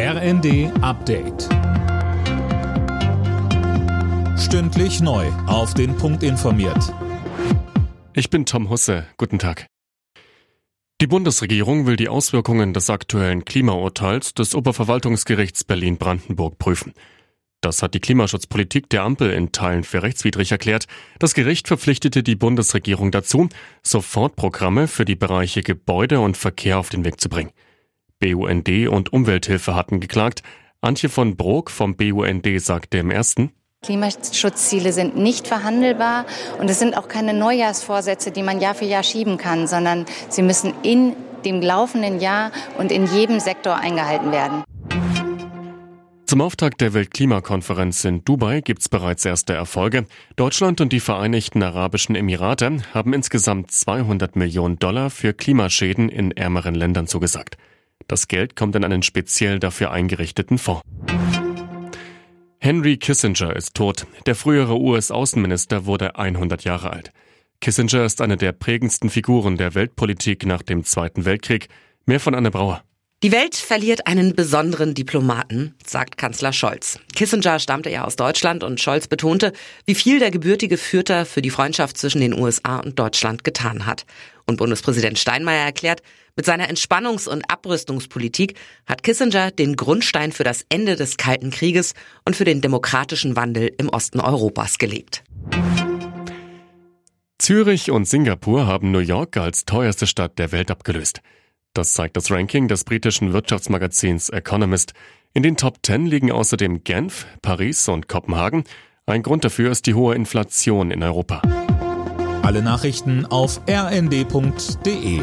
RND Update. Stündlich neu. Auf den Punkt informiert. Ich bin Tom Husse. Guten Tag. Die Bundesregierung will die Auswirkungen des aktuellen Klimaurteils des Oberverwaltungsgerichts Berlin-Brandenburg prüfen. Das hat die Klimaschutzpolitik der Ampel in Teilen für rechtswidrig erklärt. Das Gericht verpflichtete die Bundesregierung dazu, Sofortprogramme für die Bereiche Gebäude und Verkehr auf den Weg zu bringen. BUND und Umwelthilfe hatten geklagt. Antje von Brok vom BUND sagte im ersten, Klimaschutzziele sind nicht verhandelbar und es sind auch keine Neujahrsvorsätze, die man Jahr für Jahr schieben kann, sondern sie müssen in dem laufenden Jahr und in jedem Sektor eingehalten werden. Zum Auftakt der Weltklimakonferenz in Dubai gibt es bereits erste Erfolge. Deutschland und die Vereinigten Arabischen Emirate haben insgesamt 200 Millionen Dollar für Klimaschäden in ärmeren Ländern zugesagt. Das Geld kommt in einen speziell dafür eingerichteten Fonds. Henry Kissinger ist tot. Der frühere US-Außenminister wurde 100 Jahre alt. Kissinger ist eine der prägendsten Figuren der Weltpolitik nach dem Zweiten Weltkrieg. Mehr von Anne Brauer. Die Welt verliert einen besonderen Diplomaten, sagt Kanzler Scholz. Kissinger stammte ja aus Deutschland und Scholz betonte, wie viel der gebürtige Fürther für die Freundschaft zwischen den USA und Deutschland getan hat. Und Bundespräsident Steinmeier erklärt, mit seiner Entspannungs- und Abrüstungspolitik hat Kissinger den Grundstein für das Ende des Kalten Krieges und für den demokratischen Wandel im Osten Europas gelegt. Zürich und Singapur haben New York als teuerste Stadt der Welt abgelöst. Das zeigt das Ranking des britischen Wirtschaftsmagazins Economist. In den Top 10 liegen außerdem Genf, Paris und Kopenhagen. Ein Grund dafür ist die hohe Inflation in Europa. Alle Nachrichten auf rnd.de